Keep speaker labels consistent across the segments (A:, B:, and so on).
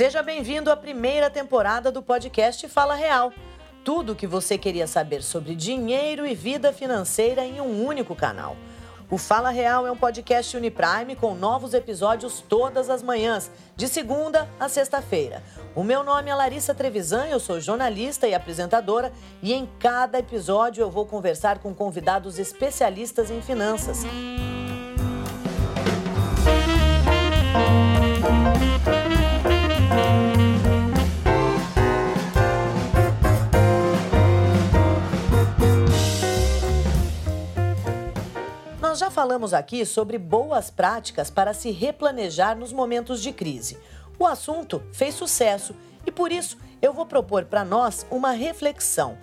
A: Seja bem-vindo à primeira temporada do podcast Fala Real. Tudo o que você queria saber sobre dinheiro e vida financeira em um único canal. O Fala Real é um podcast Uniprime com novos episódios todas as manhãs, de segunda a sexta-feira. O meu nome é Larissa Trevisan, eu sou jornalista e apresentadora e em cada episódio eu vou conversar com convidados especialistas em finanças. Falamos aqui sobre boas práticas para se replanejar nos momentos de crise. O assunto fez sucesso e por isso eu vou propor para nós uma reflexão.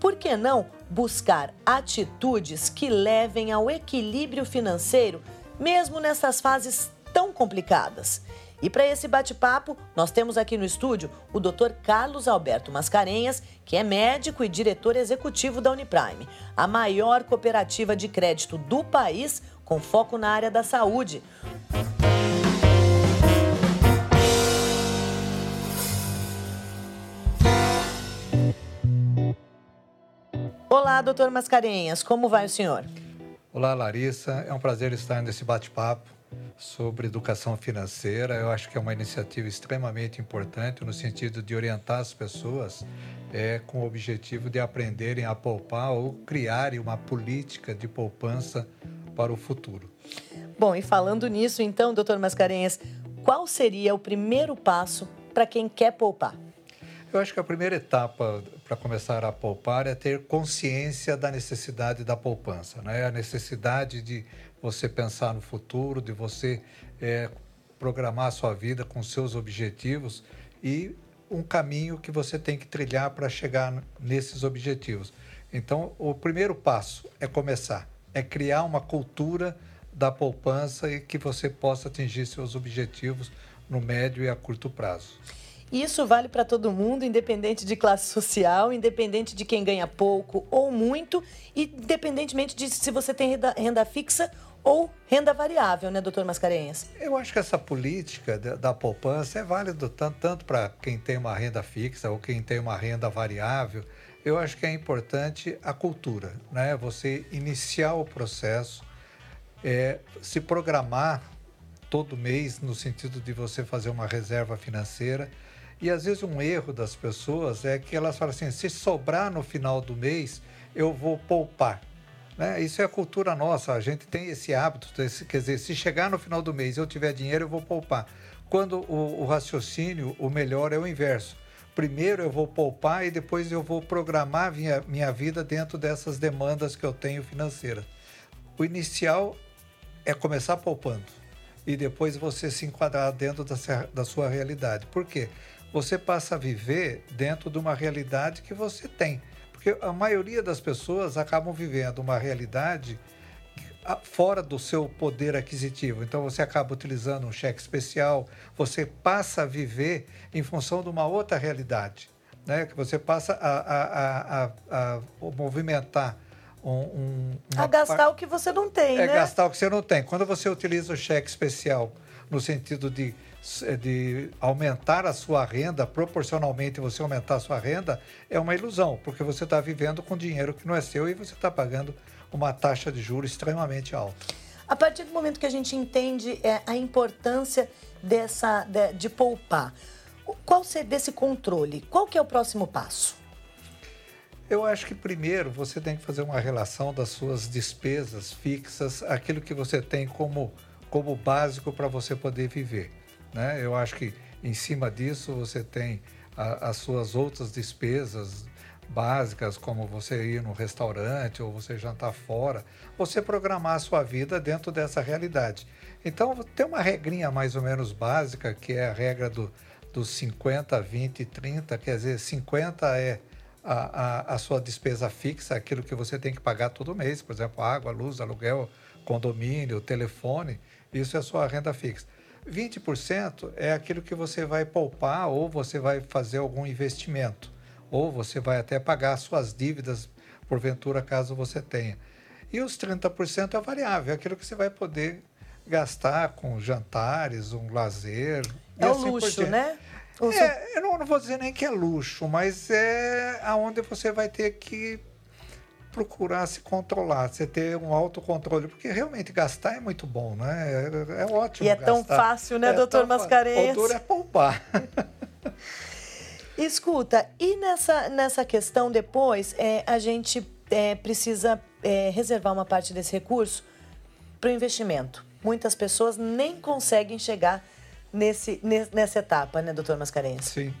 A: Por que não buscar atitudes que levem ao equilíbrio financeiro, mesmo nessas fases tão complicadas? E para esse bate-papo, nós temos aqui no estúdio o Dr. Carlos Alberto Mascarenhas, que é médico e diretor executivo da Uniprime, a maior cooperativa de crédito do país com foco na área da saúde. Olá, doutor Mascarenhas, como vai o senhor?
B: Olá, Larissa. É um prazer estar nesse bate-papo sobre educação financeira. Eu acho que é uma iniciativa extremamente importante no sentido de orientar as pessoas é, com o objetivo de aprenderem a poupar ou criarem uma política de poupança para o futuro.
A: Bom, e falando nisso, então, doutor Mascarenhas, qual seria o primeiro passo para quem quer poupar?
B: Eu acho que a primeira etapa para começar a poupar é ter consciência da necessidade da poupança, né? a necessidade de você pensar no futuro, de você é, programar a sua vida com seus objetivos e um caminho que você tem que trilhar para chegar nesses objetivos. Então, o primeiro passo é começar, é criar uma cultura da poupança e que você possa atingir seus objetivos no médio e a curto prazo.
A: Isso vale para todo mundo, independente de classe social, independente de quem ganha pouco ou muito, independentemente de se você tem renda, renda fixa ou renda variável, né, doutor Mascarenhas?
B: Eu acho que essa política da, da poupança é válida tanto, tanto para quem tem uma renda fixa ou quem tem uma renda variável. Eu acho que é importante a cultura, né? Você iniciar o processo, é, se programar todo mês no sentido de você fazer uma reserva financeira. E às vezes um erro das pessoas é que elas falam assim: se sobrar no final do mês, eu vou poupar. Né? Isso é a cultura nossa, a gente tem esse hábito, quer dizer, se chegar no final do mês eu tiver dinheiro, eu vou poupar. Quando o, o raciocínio, o melhor é o inverso. Primeiro eu vou poupar e depois eu vou programar minha, minha vida dentro dessas demandas que eu tenho financeiras. O inicial é começar poupando e depois você se enquadrar dentro da, da sua realidade. Por quê? Você passa a viver dentro de uma realidade que você tem. Porque a maioria das pessoas acabam vivendo uma realidade fora do seu poder aquisitivo. Então você acaba utilizando um cheque especial, você passa a viver em função de uma outra realidade, né? Que você passa a, a, a, a movimentar um, um,
A: a gastar par... o que você não tem,
B: é
A: né?
B: gastar o que você não tem. Quando você utiliza o cheque especial no sentido de de aumentar a sua renda, proporcionalmente você aumentar a sua renda, é uma ilusão, porque você está vivendo com dinheiro que não é seu e você está pagando uma taxa de juros extremamente alta.
A: A partir do momento que a gente entende é, a importância dessa, de, de poupar, qual ser desse controle? Qual que é o próximo passo?
B: Eu acho que primeiro você tem que fazer uma relação das suas despesas fixas, aquilo que você tem como, como básico para você poder viver. Né? Eu acho que em cima disso você tem a, as suas outras despesas básicas, como você ir no restaurante ou você jantar fora, você programar a sua vida dentro dessa realidade. Então, tem uma regrinha mais ou menos básica, que é a regra do, dos 50, 20 e 30, quer dizer, 50 é a, a, a, sua despesa fixa, aquilo que você tem que pagar todo mês, por exemplo, água, luz, aluguel, condomínio, telefone, isso é a sua renda fixa. 20% é aquilo que você vai poupar ou você vai fazer algum investimento, ou você vai até pagar suas dívidas, porventura, caso você tenha. E os 30% é variável, é aquilo que você vai poder gastar com jantares, um lazer.
A: É o assim luxo, né?
B: É, eu não, não, vou dizer nem que é luxo, mas é aonde você vai ter que procurar se controlar, você ter um autocontrole, porque realmente gastar é muito bom, né? É, é ótimo.
A: E é
B: gastar.
A: tão fácil, né, é doutor Mascarenhas?
B: O duro é poupar.
A: Escuta, e nessa, nessa questão depois, é, a gente é, precisa é, reservar uma parte desse recurso para o investimento. Muitas pessoas nem conseguem chegar nesse, nessa etapa, né, doutor Mascarenhas?
B: Sim.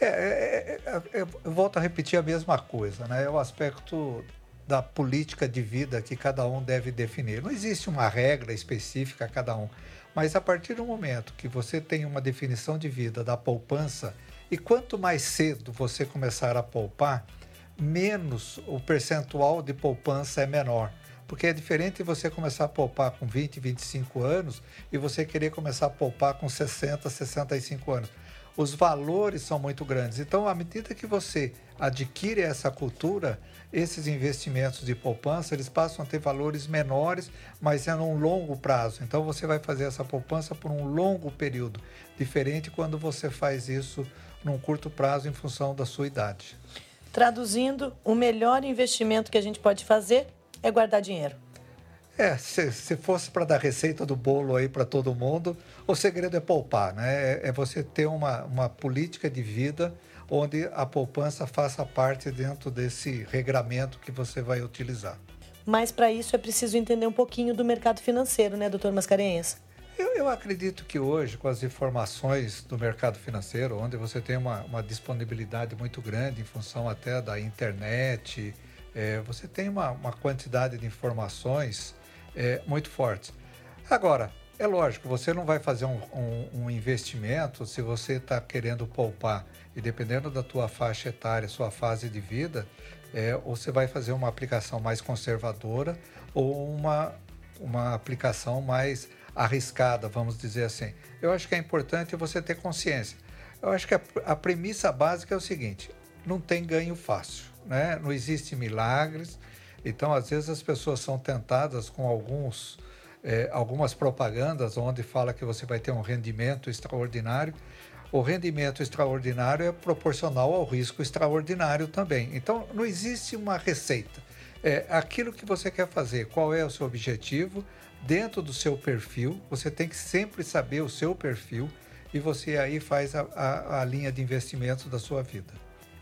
B: É, é, é, é, eu volto a repetir a mesma coisa, né? É o aspecto da política de vida que cada um deve definir. Não existe uma regra específica a cada um, mas a partir do momento que você tem uma definição de vida da poupança, e quanto mais cedo você começar a poupar, menos o percentual de poupança é menor. Porque é diferente você começar a poupar com 20, 25 anos e você querer começar a poupar com 60, 65 anos os valores são muito grandes. Então, à medida que você adquire essa cultura, esses investimentos de poupança, eles passam a ter valores menores, mas é num longo prazo. Então, você vai fazer essa poupança por um longo período, diferente quando você faz isso num curto prazo em função da sua idade.
A: Traduzindo, o melhor investimento que a gente pode fazer é guardar dinheiro.
B: É, se, se fosse para dar receita do bolo aí para todo mundo, o segredo é poupar, né? É, é, você ter uma, uma política de vida onde a poupança faça parte dentro desse regramento que você vai utilizar.
A: Mas para isso é preciso entender um pouquinho do mercado financeiro, né, doutor Mascarenhas?
B: Eu, eu, acredito que hoje, com as informações do mercado financeiro, onde você tem uma, uma disponibilidade muito grande em função até da internet, é, você tem uma, uma quantidade de informações é, muito fortes. Agora, é lógico, você não vai fazer um, um, um investimento se você está querendo poupar e dependendo da tua faixa etária, sua fase de vida, é, ou você vai fazer uma aplicação mais conservadora ou uma, uma aplicação mais arriscada, vamos dizer assim. Eu acho que é importante você ter consciência. Eu acho que a, a premissa básica é o seguinte: não tem ganho fácil, né? não existe milagres, então, às vezes, as pessoas são tentadas com alguns, é, algumas propagandas onde fala que você vai ter um rendimento extraordinário. O rendimento extraordinário é proporcional ao risco extraordinário também. Então, não existe uma receita. É aquilo que você quer fazer, qual é o seu objetivo, dentro do seu perfil, você tem que sempre saber o seu perfil e você aí faz a, a, a linha de investimento da sua vida.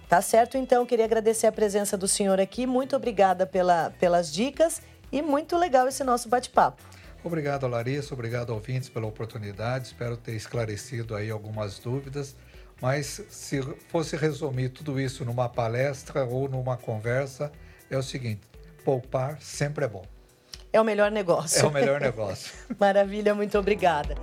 A: Tá certo, então. Queria agradecer a presença do senhor aqui. Muito obrigada pela, pelas dicas e muito legal esse nosso bate-papo.
B: Obrigado, Larissa. Obrigado, ouvintes, pela oportunidade. Espero ter esclarecido aí algumas dúvidas. Mas se fosse resumir tudo isso numa palestra ou numa conversa, é o seguinte: poupar sempre é bom.
A: É o melhor negócio.
B: É o melhor negócio.
A: Maravilha, muito obrigada.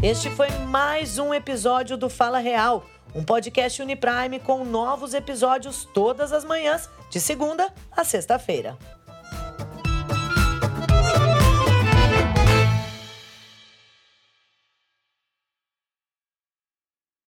A: Este foi mais um episódio do Fala Real, um podcast Uniprime com novos episódios todas as manhãs, de segunda a sexta-feira.